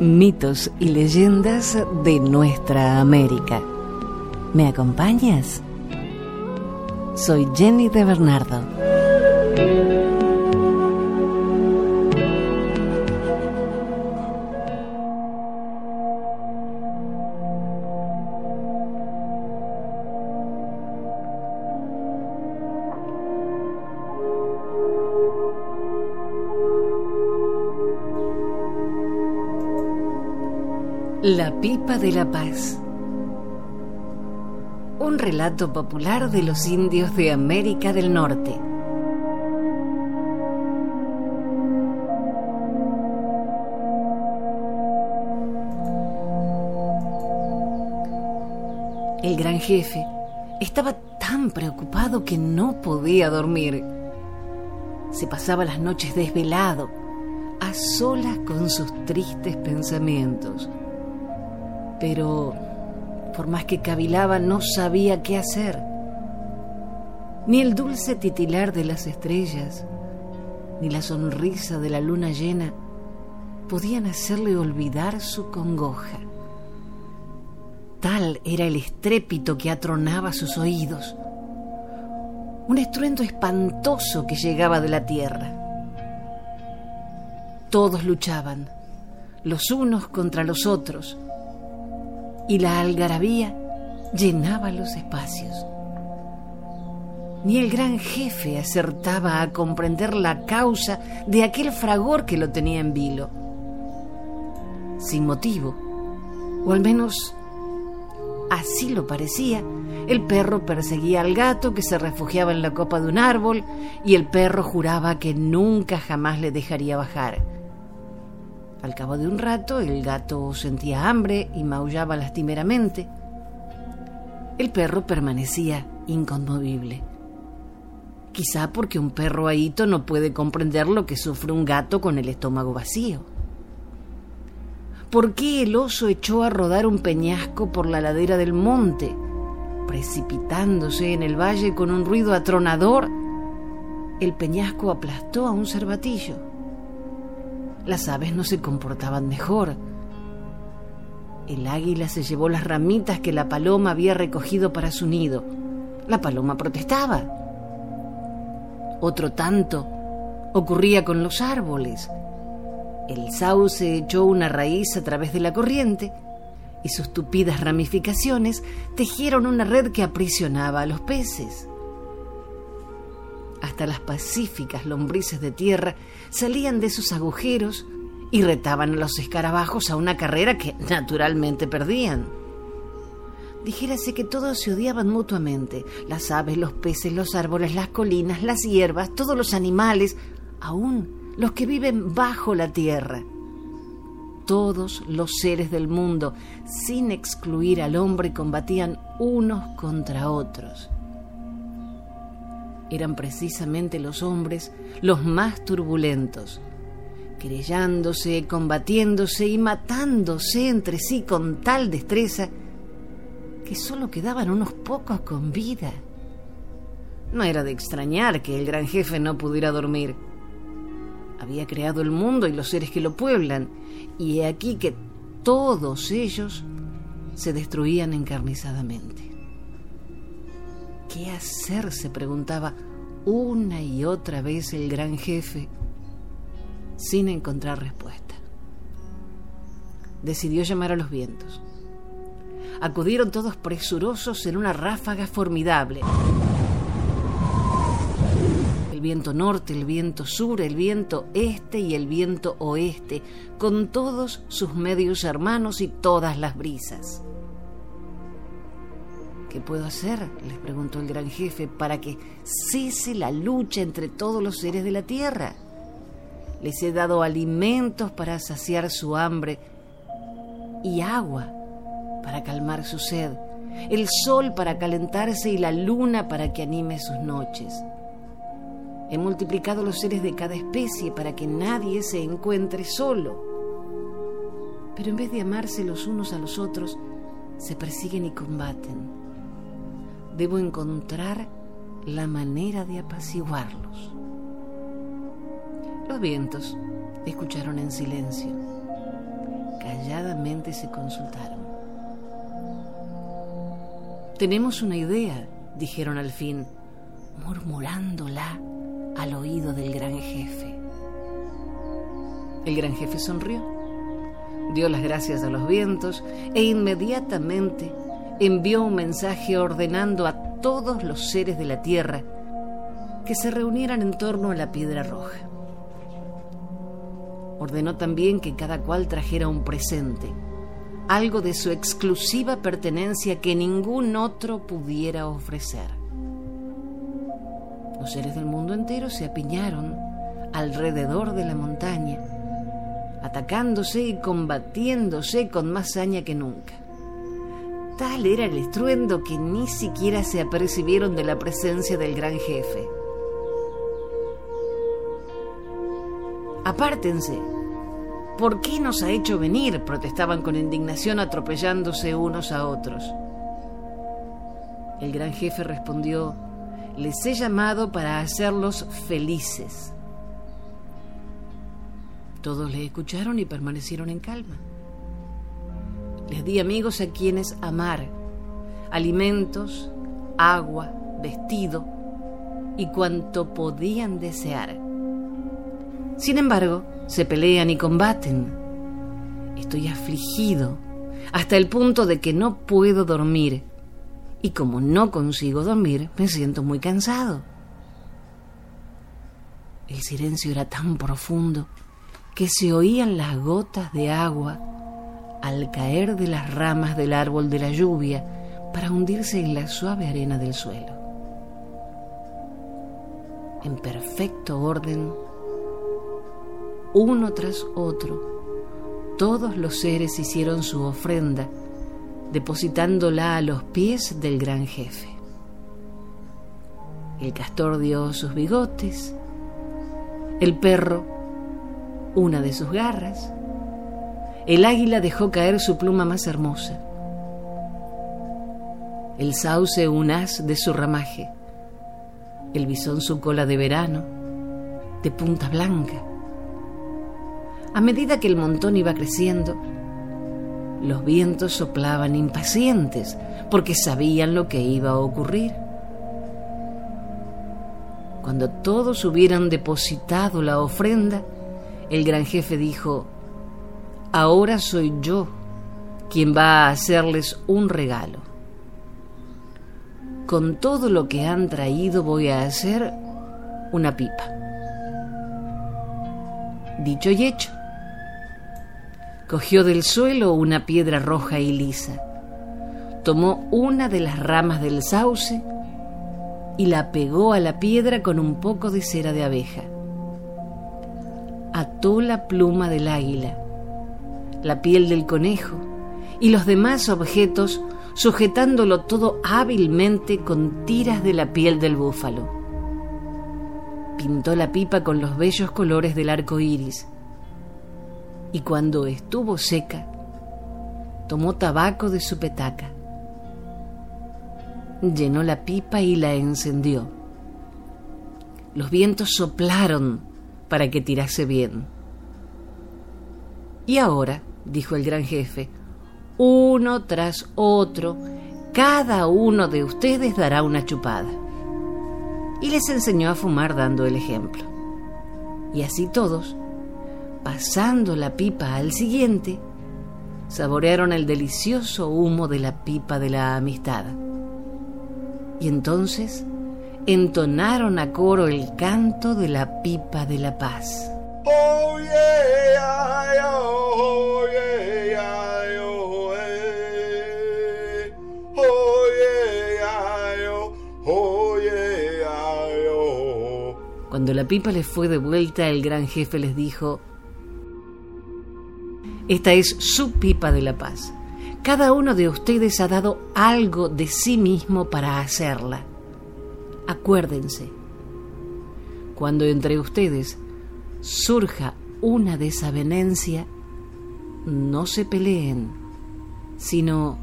mitos y leyendas de nuestra América. ¿Me acompañas? Soy Jenny de Bernardo. Pipa de la paz. Un relato popular de los indios de América del Norte. El gran jefe estaba tan preocupado que no podía dormir. Se pasaba las noches desvelado, a solas con sus tristes pensamientos pero por más que cavilaba no sabía qué hacer. Ni el dulce titilar de las estrellas, ni la sonrisa de la luna llena podían hacerle olvidar su congoja. Tal era el estrépito que atronaba sus oídos, un estruendo espantoso que llegaba de la tierra. Todos luchaban, los unos contra los otros, y la algarabía llenaba los espacios. Ni el gran jefe acertaba a comprender la causa de aquel fragor que lo tenía en vilo. Sin motivo, o al menos así lo parecía, el perro perseguía al gato que se refugiaba en la copa de un árbol y el perro juraba que nunca jamás le dejaría bajar. Al cabo de un rato el gato sentía hambre y maullaba lastimeramente. El perro permanecía inconmovible. Quizá porque un perro ahito no puede comprender lo que sufre un gato con el estómago vacío. ¿Por qué el oso echó a rodar un peñasco por la ladera del monte, precipitándose en el valle con un ruido atronador? El peñasco aplastó a un cervatillo las aves no se comportaban mejor. El águila se llevó las ramitas que la paloma había recogido para su nido. La paloma protestaba. Otro tanto ocurría con los árboles. El sauce echó una raíz a través de la corriente y sus tupidas ramificaciones tejieron una red que aprisionaba a los peces. Hasta las pacíficas lombrices de tierra salían de sus agujeros y retaban a los escarabajos a una carrera que naturalmente perdían. Dijérase que todos se odiaban mutuamente, las aves, los peces, los árboles, las colinas, las hierbas, todos los animales, aún los que viven bajo la tierra. Todos los seres del mundo, sin excluir al hombre, combatían unos contra otros eran precisamente los hombres los más turbulentos, querellándose, combatiéndose y matándose entre sí con tal destreza que solo quedaban unos pocos con vida. No era de extrañar que el gran jefe no pudiera dormir. Había creado el mundo y los seres que lo pueblan, y he aquí que todos ellos se destruían encarnizadamente. ¿Qué hacer? se preguntaba una y otra vez el gran jefe, sin encontrar respuesta. Decidió llamar a los vientos. Acudieron todos presurosos en una ráfaga formidable. El viento norte, el viento sur, el viento este y el viento oeste, con todos sus medios hermanos y todas las brisas. ¿Qué puedo hacer? les preguntó el gran jefe, para que cese la lucha entre todos los seres de la tierra. Les he dado alimentos para saciar su hambre y agua para calmar su sed, el sol para calentarse y la luna para que anime sus noches. He multiplicado los seres de cada especie para que nadie se encuentre solo. Pero en vez de amarse los unos a los otros, se persiguen y combaten debo encontrar la manera de apaciguarlos. Los vientos escucharon en silencio. calladamente se consultaron. Tenemos una idea, dijeron al fin, murmurándola al oído del gran jefe. El gran jefe sonrió, dio las gracias a los vientos e inmediatamente envió un mensaje ordenando a todos los seres de la tierra que se reunieran en torno a la piedra roja. Ordenó también que cada cual trajera un presente, algo de su exclusiva pertenencia que ningún otro pudiera ofrecer. Los seres del mundo entero se apiñaron alrededor de la montaña, atacándose y combatiéndose con más saña que nunca. Tal era el estruendo que ni siquiera se apercibieron de la presencia del gran jefe. Apártense. ¿Por qué nos ha hecho venir? protestaban con indignación atropellándose unos a otros. El gran jefe respondió, les he llamado para hacerlos felices. Todos le escucharon y permanecieron en calma. Les di amigos a quienes amar, alimentos, agua, vestido y cuanto podían desear. Sin embargo, se pelean y combaten. Estoy afligido hasta el punto de que no puedo dormir y como no consigo dormir, me siento muy cansado. El silencio era tan profundo que se oían las gotas de agua al caer de las ramas del árbol de la lluvia para hundirse en la suave arena del suelo. En perfecto orden, uno tras otro, todos los seres hicieron su ofrenda depositándola a los pies del gran jefe. El castor dio sus bigotes, el perro una de sus garras, el águila dejó caer su pluma más hermosa, el sauce un as de su ramaje, el bisón su cola de verano, de punta blanca. A medida que el montón iba creciendo, los vientos soplaban impacientes porque sabían lo que iba a ocurrir. Cuando todos hubieran depositado la ofrenda, el gran jefe dijo, ahora soy yo quien va a hacerles un regalo. Con todo lo que han traído voy a hacer una pipa. Dicho y hecho, Cogió del suelo una piedra roja y lisa, tomó una de las ramas del sauce y la pegó a la piedra con un poco de cera de abeja. Ató la pluma del águila, la piel del conejo y los demás objetos sujetándolo todo hábilmente con tiras de la piel del búfalo. Pintó la pipa con los bellos colores del arco iris y cuando estuvo seca, tomó tabaco de su petaca, llenó la pipa y la encendió. Los vientos soplaron para que tirase bien. Y ahora, dijo el gran jefe, uno tras otro, cada uno de ustedes dará una chupada. Y les enseñó a fumar dando el ejemplo. Y así todos pasando la pipa al siguiente, saborearon el delicioso humo de la pipa de la amistad. Y entonces entonaron a coro el canto de la pipa de la paz. Cuando la pipa les fue de vuelta, el gran jefe les dijo, esta es su pipa de la paz. Cada uno de ustedes ha dado algo de sí mismo para hacerla. Acuérdense, cuando entre ustedes surja una desavenencia, no se peleen, sino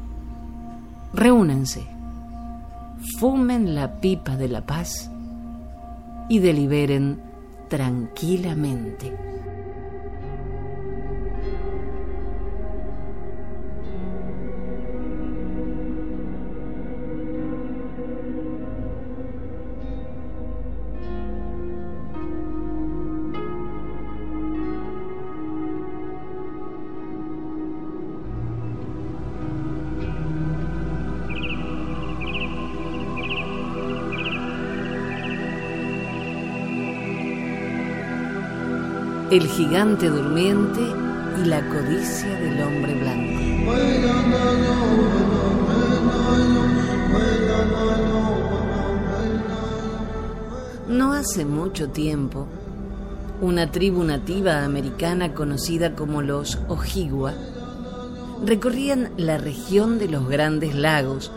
reúnanse, fumen la pipa de la paz y deliberen tranquilamente. El gigante durmiente y la codicia del hombre blanco. No hace mucho tiempo, una tribu nativa americana conocida como los Ojigua recorrían la región de los Grandes Lagos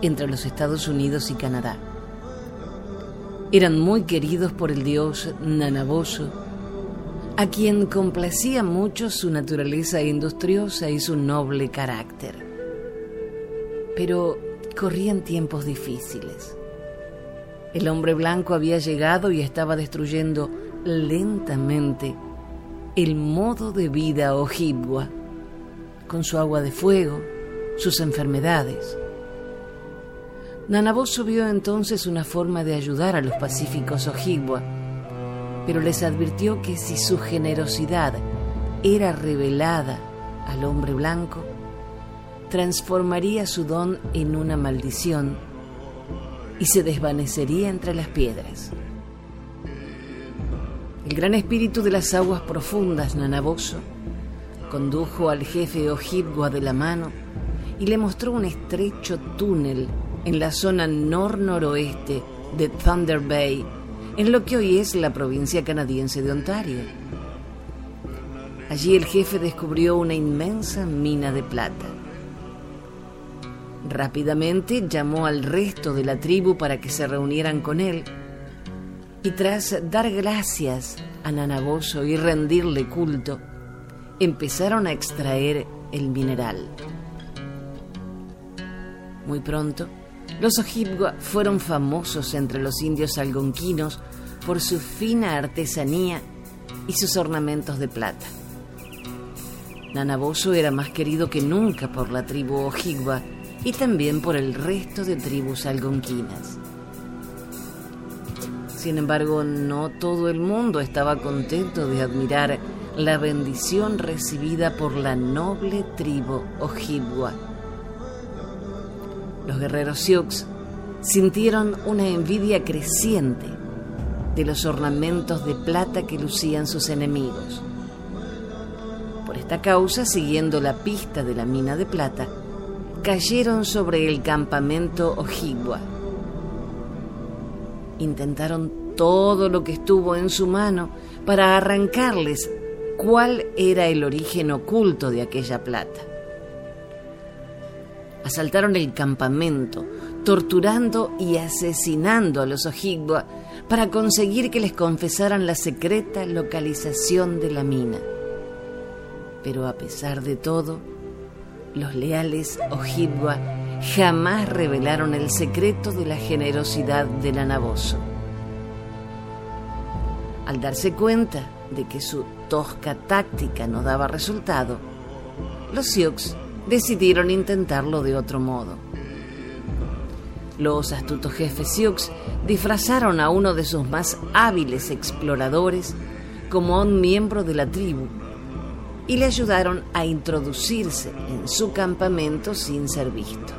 entre los Estados Unidos y Canadá. Eran muy queridos por el dios Nanaboso, a quien complacía mucho su naturaleza industriosa y su noble carácter. Pero corrían tiempos difíciles. El hombre blanco había llegado y estaba destruyendo lentamente el modo de vida ojibwa, con su agua de fuego, sus enfermedades. Nanaboso vio entonces una forma de ayudar a los pacíficos ojibwa pero les advirtió que si su generosidad era revelada al hombre blanco, transformaría su don en una maldición y se desvanecería entre las piedras. El gran espíritu de las aguas profundas, Nanaboso, condujo al jefe Ojibwa de la mano y le mostró un estrecho túnel en la zona nor-noroeste de Thunder Bay en lo que hoy es la provincia canadiense de Ontario. Allí el jefe descubrió una inmensa mina de plata. Rápidamente llamó al resto de la tribu para que se reunieran con él y tras dar gracias a Nanaboso y rendirle culto, empezaron a extraer el mineral. Muy pronto, los Ojibwa fueron famosos entre los indios algonquinos por su fina artesanía y sus ornamentos de plata. Nanaboso era más querido que nunca por la tribu Ojibwa y también por el resto de tribus algonquinas. Sin embargo, no todo el mundo estaba contento de admirar la bendición recibida por la noble tribu Ojibwa los guerreros Sioux sintieron una envidia creciente de los ornamentos de plata que lucían sus enemigos. Por esta causa, siguiendo la pista de la mina de plata, cayeron sobre el campamento Ojibwa. Intentaron todo lo que estuvo en su mano para arrancarles cuál era el origen oculto de aquella plata asaltaron el campamento, torturando y asesinando a los Ojibwa para conseguir que les confesaran la secreta localización de la mina. Pero a pesar de todo, los leales Ojibwa jamás revelaron el secreto de la generosidad del anaboso. Al darse cuenta de que su tosca táctica no daba resultado, los Sioux decidieron intentarlo de otro modo. Los astutos jefes Sioux disfrazaron a uno de sus más hábiles exploradores como un miembro de la tribu y le ayudaron a introducirse en su campamento sin ser visto.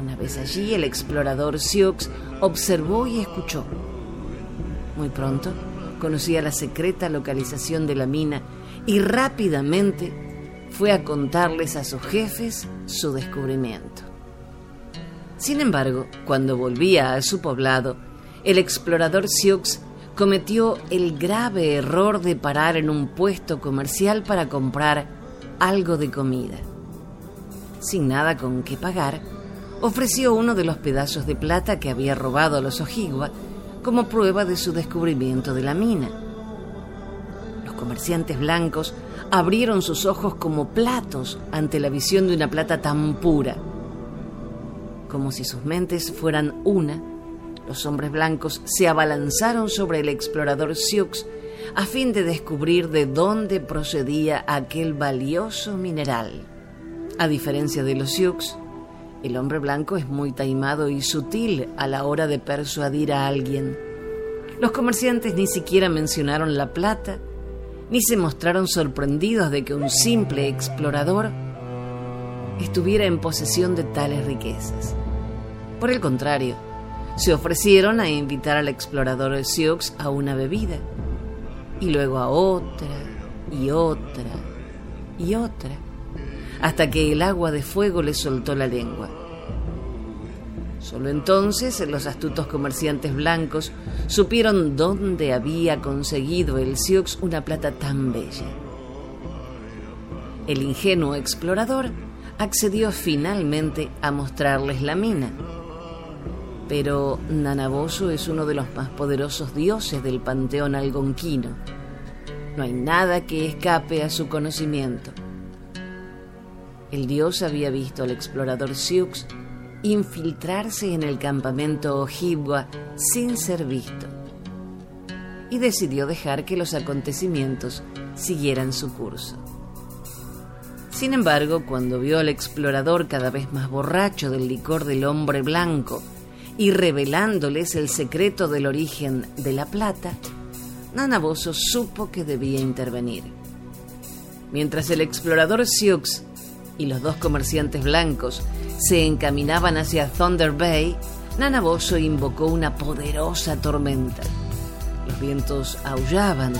Una vez allí, el explorador Sioux observó y escuchó. Muy pronto conocía la secreta localización de la mina y rápidamente fue a contarles a sus jefes su descubrimiento. Sin embargo, cuando volvía a su poblado, el explorador Sioux cometió el grave error de parar en un puesto comercial para comprar algo de comida. Sin nada con qué pagar, ofreció uno de los pedazos de plata que había robado a los Ojigua como prueba de su descubrimiento de la mina. Los comerciantes blancos abrieron sus ojos como platos ante la visión de una plata tan pura. Como si sus mentes fueran una, los hombres blancos se abalanzaron sobre el explorador Sioux a fin de descubrir de dónde procedía aquel valioso mineral. A diferencia de los Sioux, el hombre blanco es muy taimado y sutil a la hora de persuadir a alguien. Los comerciantes ni siquiera mencionaron la plata ni se mostraron sorprendidos de que un simple explorador estuviera en posesión de tales riquezas. Por el contrario, se ofrecieron a invitar al explorador Sioux a una bebida. y luego a otra y otra y otra, hasta que el agua de fuego le soltó la lengua. Solo entonces los astutos comerciantes blancos supieron dónde había conseguido el Sioux una plata tan bella. El ingenuo explorador accedió finalmente a mostrarles la mina. Pero Nanaboso es uno de los más poderosos dioses del panteón algonquino. No hay nada que escape a su conocimiento. El dios había visto al explorador Sioux infiltrarse en el campamento Ojibwa sin ser visto y decidió dejar que los acontecimientos siguieran su curso. Sin embargo, cuando vio al explorador cada vez más borracho del licor del hombre blanco y revelándoles el secreto del origen de la plata, Nanaboso supo que debía intervenir. Mientras el explorador Sioux y los dos comerciantes blancos se encaminaban hacia Thunder Bay, Nanaboso invocó una poderosa tormenta. Los vientos aullaban,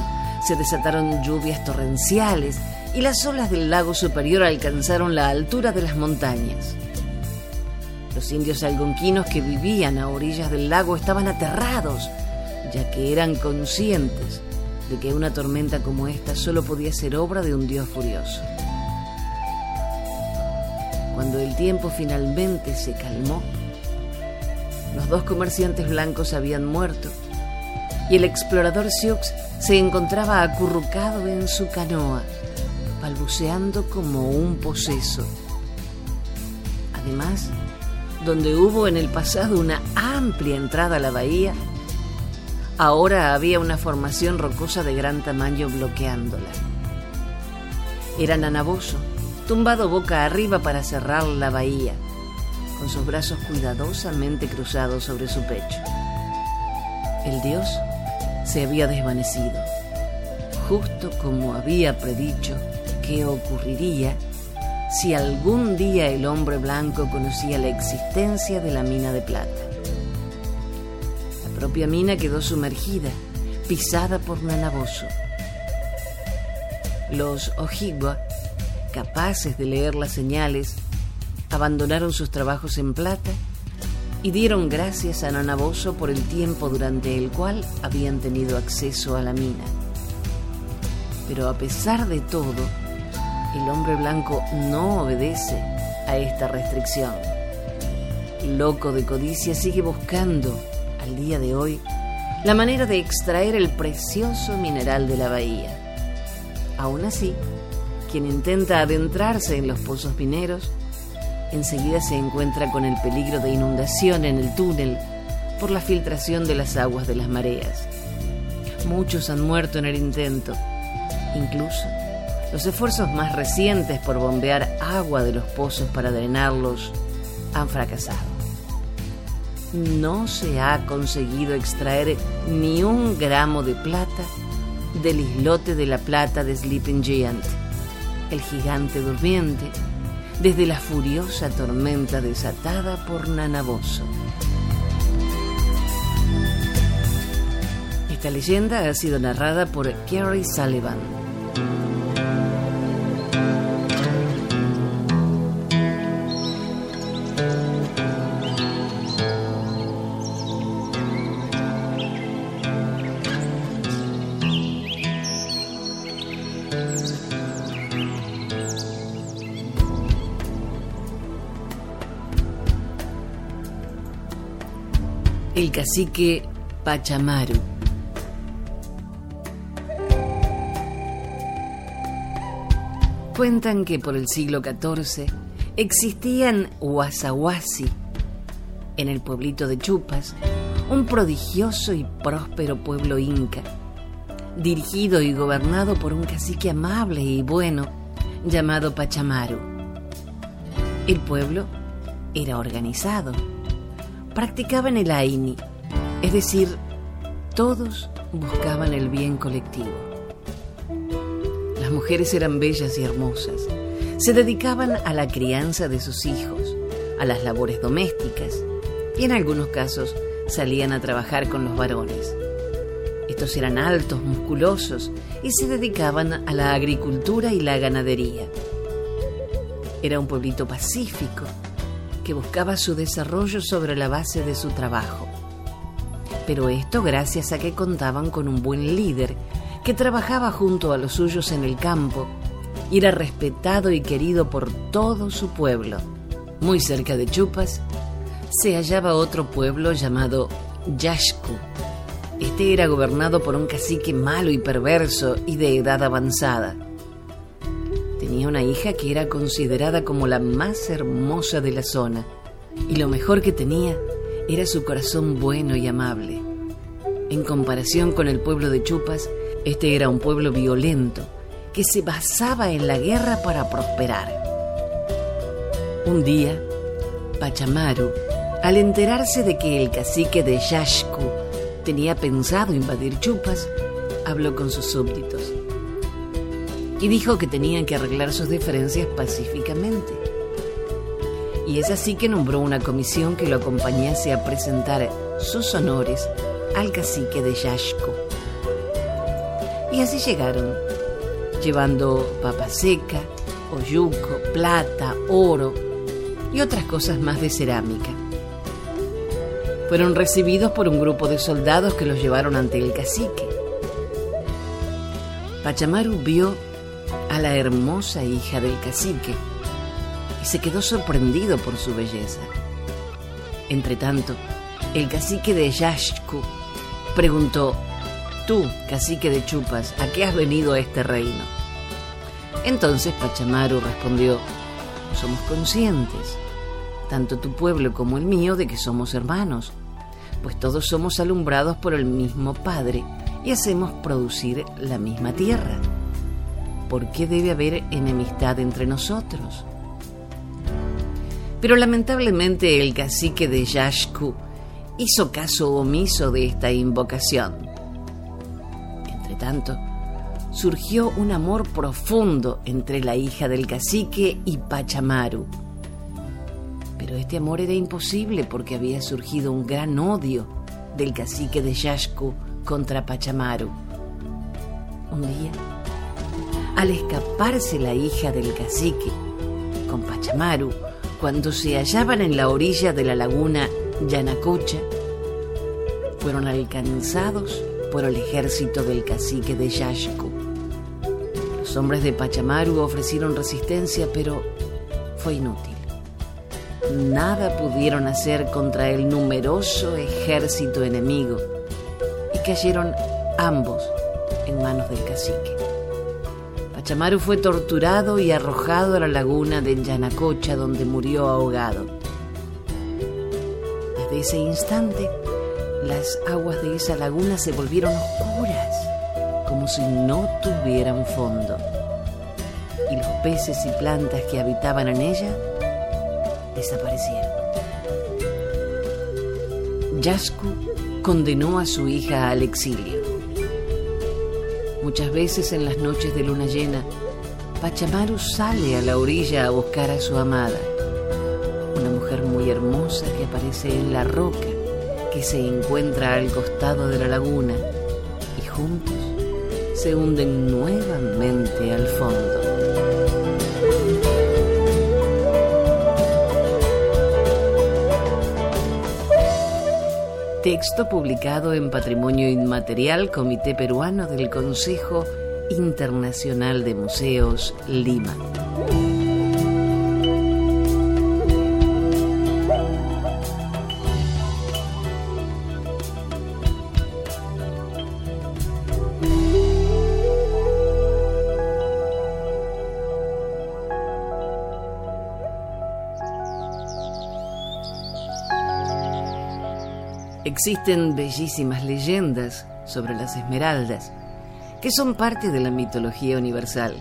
se desataron lluvias torrenciales y las olas del lago superior alcanzaron la altura de las montañas. Los indios algonquinos que vivían a orillas del lago estaban aterrados, ya que eran conscientes de que una tormenta como esta solo podía ser obra de un dios furioso. Cuando el tiempo finalmente se calmó, los dos comerciantes blancos habían muerto y el explorador Sioux se encontraba acurrucado en su canoa, balbuceando como un poseso. Además, donde hubo en el pasado una amplia entrada a la bahía, ahora había una formación rocosa de gran tamaño bloqueándola. Era Nanaboso, tumbado boca arriba para cerrar la bahía, con sus brazos cuidadosamente cruzados sobre su pecho. El dios se había desvanecido, justo como había predicho que ocurriría si algún día el hombre blanco conocía la existencia de la mina de plata. La propia mina quedó sumergida, pisada por Nanaboso. Los Ojibwa capaces de leer las señales, abandonaron sus trabajos en plata y dieron gracias a Nanaboso por el tiempo durante el cual habían tenido acceso a la mina. Pero a pesar de todo, el hombre blanco no obedece a esta restricción. Loco de codicia sigue buscando, al día de hoy, la manera de extraer el precioso mineral de la bahía. Aún así, quien intenta adentrarse en los pozos mineros, enseguida se encuentra con el peligro de inundación en el túnel por la filtración de las aguas de las mareas. Muchos han muerto en el intento. Incluso los esfuerzos más recientes por bombear agua de los pozos para drenarlos han fracasado. No se ha conseguido extraer ni un gramo de plata del islote de la plata de Sleeping Giant el gigante durmiente, desde la furiosa tormenta desatada por Nanaboso. Esta leyenda ha sido narrada por Kerry Sullivan. El cacique Pachamaru. Cuentan que por el siglo XIV existían Huasahuasi, en el pueblito de Chupas, un prodigioso y próspero pueblo inca, dirigido y gobernado por un cacique amable y bueno llamado Pachamaru. El pueblo era organizado practicaban el AINI, es decir, todos buscaban el bien colectivo. Las mujeres eran bellas y hermosas, se dedicaban a la crianza de sus hijos, a las labores domésticas y en algunos casos salían a trabajar con los varones. Estos eran altos, musculosos y se dedicaban a la agricultura y la ganadería. Era un pueblito pacífico que buscaba su desarrollo sobre la base de su trabajo. Pero esto gracias a que contaban con un buen líder que trabajaba junto a los suyos en el campo y era respetado y querido por todo su pueblo. Muy cerca de Chupas se hallaba otro pueblo llamado Yashku. Este era gobernado por un cacique malo y perverso y de edad avanzada. Una hija que era considerada como la más hermosa de la zona y lo mejor que tenía era su corazón bueno y amable. En comparación con el pueblo de Chupas, este era un pueblo violento que se basaba en la guerra para prosperar. Un día, Pachamaru, al enterarse de que el cacique de Yashku tenía pensado invadir Chupas, habló con sus súbditos y dijo que tenían que arreglar sus diferencias pacíficamente. Y es así que nombró una comisión que lo acompañase a presentar sus honores al cacique de Yashku. Y así llegaron, llevando papa seca, oyuco, plata, oro y otras cosas más de cerámica. Fueron recibidos por un grupo de soldados que los llevaron ante el cacique. Pachamaru vio hermosa hija del cacique y se quedó sorprendido por su belleza. Entretanto, el cacique de Yashku preguntó, Tú, cacique de Chupas, ¿a qué has venido a este reino? Entonces Pachamaru respondió, Somos conscientes, tanto tu pueblo como el mío, de que somos hermanos, pues todos somos alumbrados por el mismo Padre y hacemos producir la misma tierra. ¿Por qué debe haber enemistad entre nosotros? Pero lamentablemente el cacique de Yashku hizo caso omiso de esta invocación. Entretanto, surgió un amor profundo entre la hija del cacique y Pachamaru. Pero este amor era imposible porque había surgido un gran odio del cacique de Yashku contra Pachamaru. Un día, al escaparse la hija del cacique con Pachamaru, cuando se hallaban en la orilla de la laguna Yanacocha, fueron alcanzados por el ejército del cacique de Yashku. Los hombres de Pachamaru ofrecieron resistencia, pero fue inútil. Nada pudieron hacer contra el numeroso ejército enemigo y cayeron ambos en manos del cacique. Pachamaru fue torturado y arrojado a la laguna de Yanacocha donde murió ahogado. Desde ese instante, las aguas de esa laguna se volvieron oscuras, como si no tuvieran fondo. Y los peces y plantas que habitaban en ella desaparecieron. Yasku condenó a su hija al exilio. Muchas veces en las noches de luna llena, Pachamaru sale a la orilla a buscar a su amada muy hermosa que aparece en la roca que se encuentra al costado de la laguna y juntos se hunden nuevamente al fondo. Texto publicado en Patrimonio Inmaterial Comité Peruano del Consejo Internacional de Museos, Lima. Existen bellísimas leyendas sobre las esmeraldas, que son parte de la mitología universal,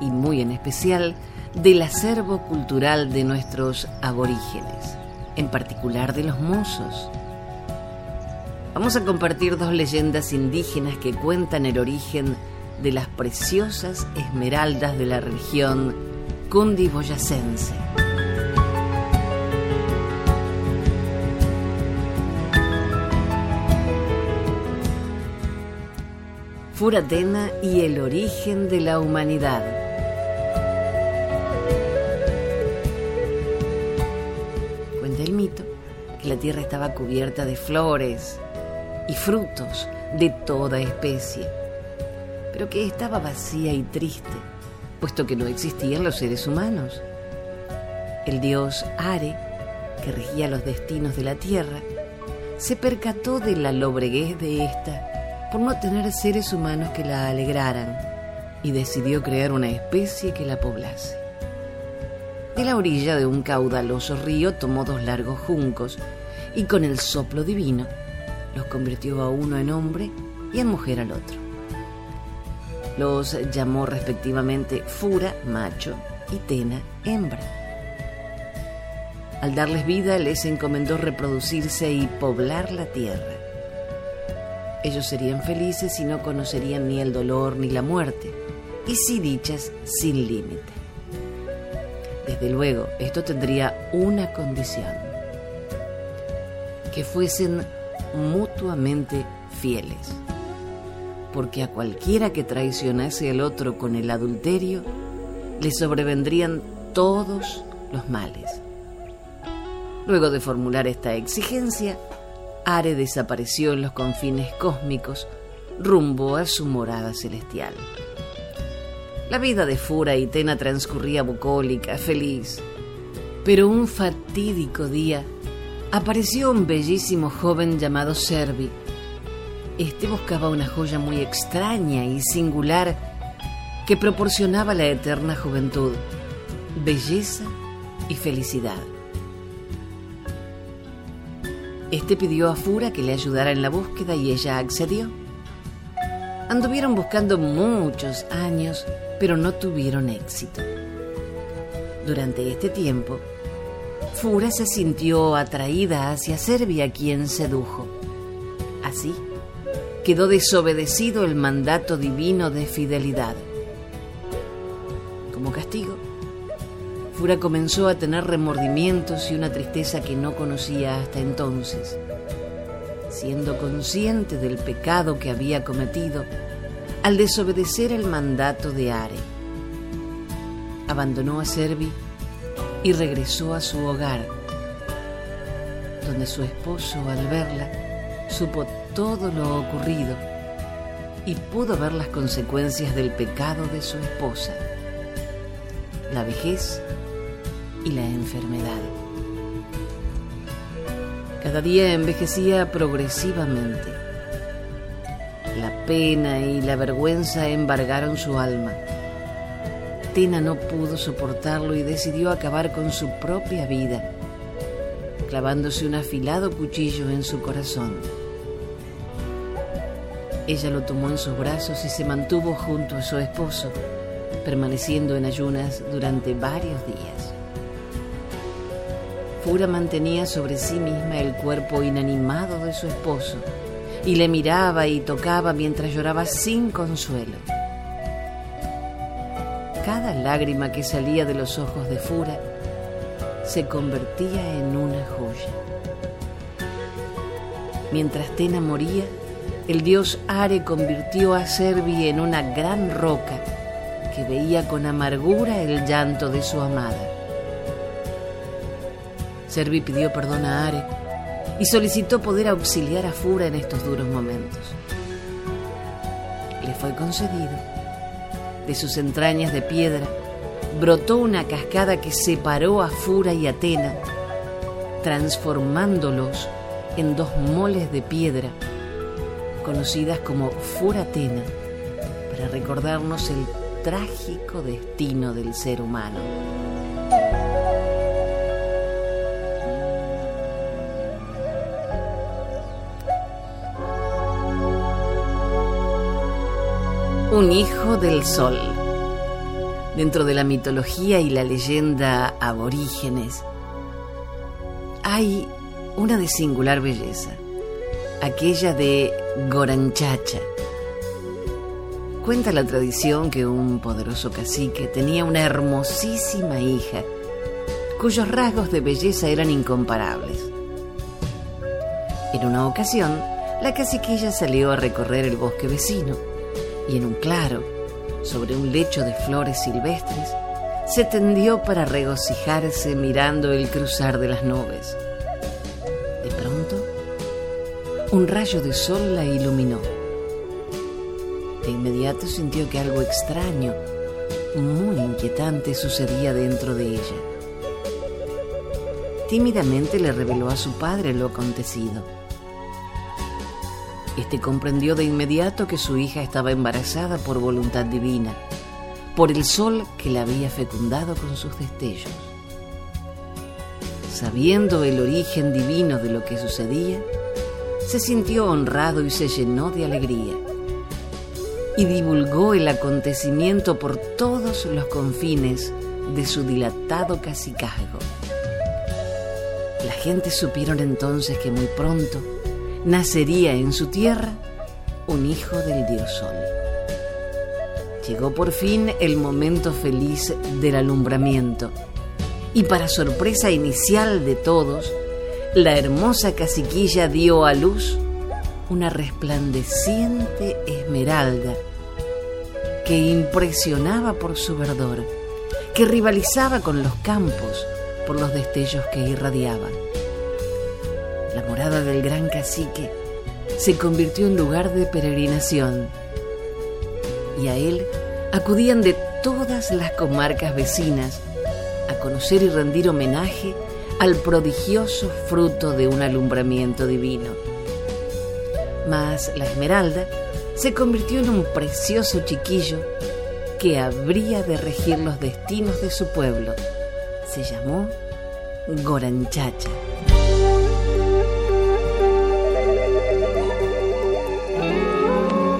y muy en especial del acervo cultural de nuestros aborígenes, en particular de los mozos. Vamos a compartir dos leyendas indígenas que cuentan el origen de las preciosas esmeraldas de la región cundiboyacense. Furatena y el origen de la humanidad. Cuenta el mito que la tierra estaba cubierta de flores y frutos de toda especie, pero que estaba vacía y triste, puesto que no existían los seres humanos. El dios Are, que regía los destinos de la tierra, se percató de la lobreguez de esta por no tener seres humanos que la alegraran y decidió crear una especie que la poblase. De la orilla de un caudaloso río tomó dos largos juncos y con el soplo divino los convirtió a uno en hombre y en mujer al otro. Los llamó respectivamente Fura, macho, y Tena, hembra. Al darles vida les encomendó reproducirse y poblar la tierra. Ellos serían felices y no conocerían ni el dolor ni la muerte, y si dichas sin límite. Desde luego, esto tendría una condición, que fuesen mutuamente fieles, porque a cualquiera que traicionase al otro con el adulterio, le sobrevendrían todos los males. Luego de formular esta exigencia, Are desapareció en los confines cósmicos rumbo a su morada celestial. La vida de Fura y Tena transcurría bucólica, feliz, pero un fatídico día apareció un bellísimo joven llamado Servi. Este buscaba una joya muy extraña y singular que proporcionaba la eterna juventud, belleza y felicidad. Este pidió a Fura que le ayudara en la búsqueda y ella accedió. Anduvieron buscando muchos años, pero no tuvieron éxito. Durante este tiempo, Fura se sintió atraída hacia Serbia, quien sedujo. Así, quedó desobedecido el mandato divino de fidelidad. Como castigo, Fura comenzó a tener remordimientos y una tristeza que no conocía hasta entonces. Siendo consciente del pecado que había cometido al desobedecer el mandato de Are, abandonó a Servi y regresó a su hogar, donde su esposo al verla supo todo lo ocurrido y pudo ver las consecuencias del pecado de su esposa, la vejez y la enfermedad. Cada día envejecía progresivamente. La pena y la vergüenza embargaron su alma. Tena no pudo soportarlo y decidió acabar con su propia vida, clavándose un afilado cuchillo en su corazón. Ella lo tomó en sus brazos y se mantuvo junto a su esposo, permaneciendo en ayunas durante varios días. Fura mantenía sobre sí misma el cuerpo inanimado de su esposo y le miraba y tocaba mientras lloraba sin consuelo. Cada lágrima que salía de los ojos de Fura se convertía en una joya. Mientras Tena moría, el dios Are convirtió a Servi en una gran roca que veía con amargura el llanto de su amada. Servi pidió perdón a Are y solicitó poder auxiliar a Fura en estos duros momentos. Le fue concedido. De sus entrañas de piedra brotó una cascada que separó a Fura y Atena, transformándolos en dos moles de piedra, conocidas como Furatena, para recordarnos el trágico destino del ser humano. Un hijo del sol. Dentro de la mitología y la leyenda aborígenes hay una de singular belleza, aquella de Goranchacha. Cuenta la tradición que un poderoso cacique tenía una hermosísima hija cuyos rasgos de belleza eran incomparables. En una ocasión, la caciquilla salió a recorrer el bosque vecino y en un claro, sobre un lecho de flores silvestres, se tendió para regocijarse mirando el cruzar de las nubes. De pronto, un rayo de sol la iluminó. De inmediato sintió que algo extraño, muy inquietante, sucedía dentro de ella. Tímidamente le reveló a su padre lo acontecido. Este comprendió de inmediato que su hija estaba embarazada por voluntad divina, por el sol que la había fecundado con sus destellos. Sabiendo el origen divino de lo que sucedía, se sintió honrado y se llenó de alegría. Y divulgó el acontecimiento por todos los confines de su dilatado cacicazgo. La gente supieron entonces que muy pronto nacería en su tierra un hijo del dios Sol. Llegó por fin el momento feliz del alumbramiento y para sorpresa inicial de todos, la hermosa caciquilla dio a luz una resplandeciente esmeralda que impresionaba por su verdor, que rivalizaba con los campos por los destellos que irradiaban la morada del gran cacique se convirtió en lugar de peregrinación y a él acudían de todas las comarcas vecinas a conocer y rendir homenaje al prodigioso fruto de un alumbramiento divino. Mas la Esmeralda se convirtió en un precioso chiquillo que habría de regir los destinos de su pueblo. Se llamó Goranchacha.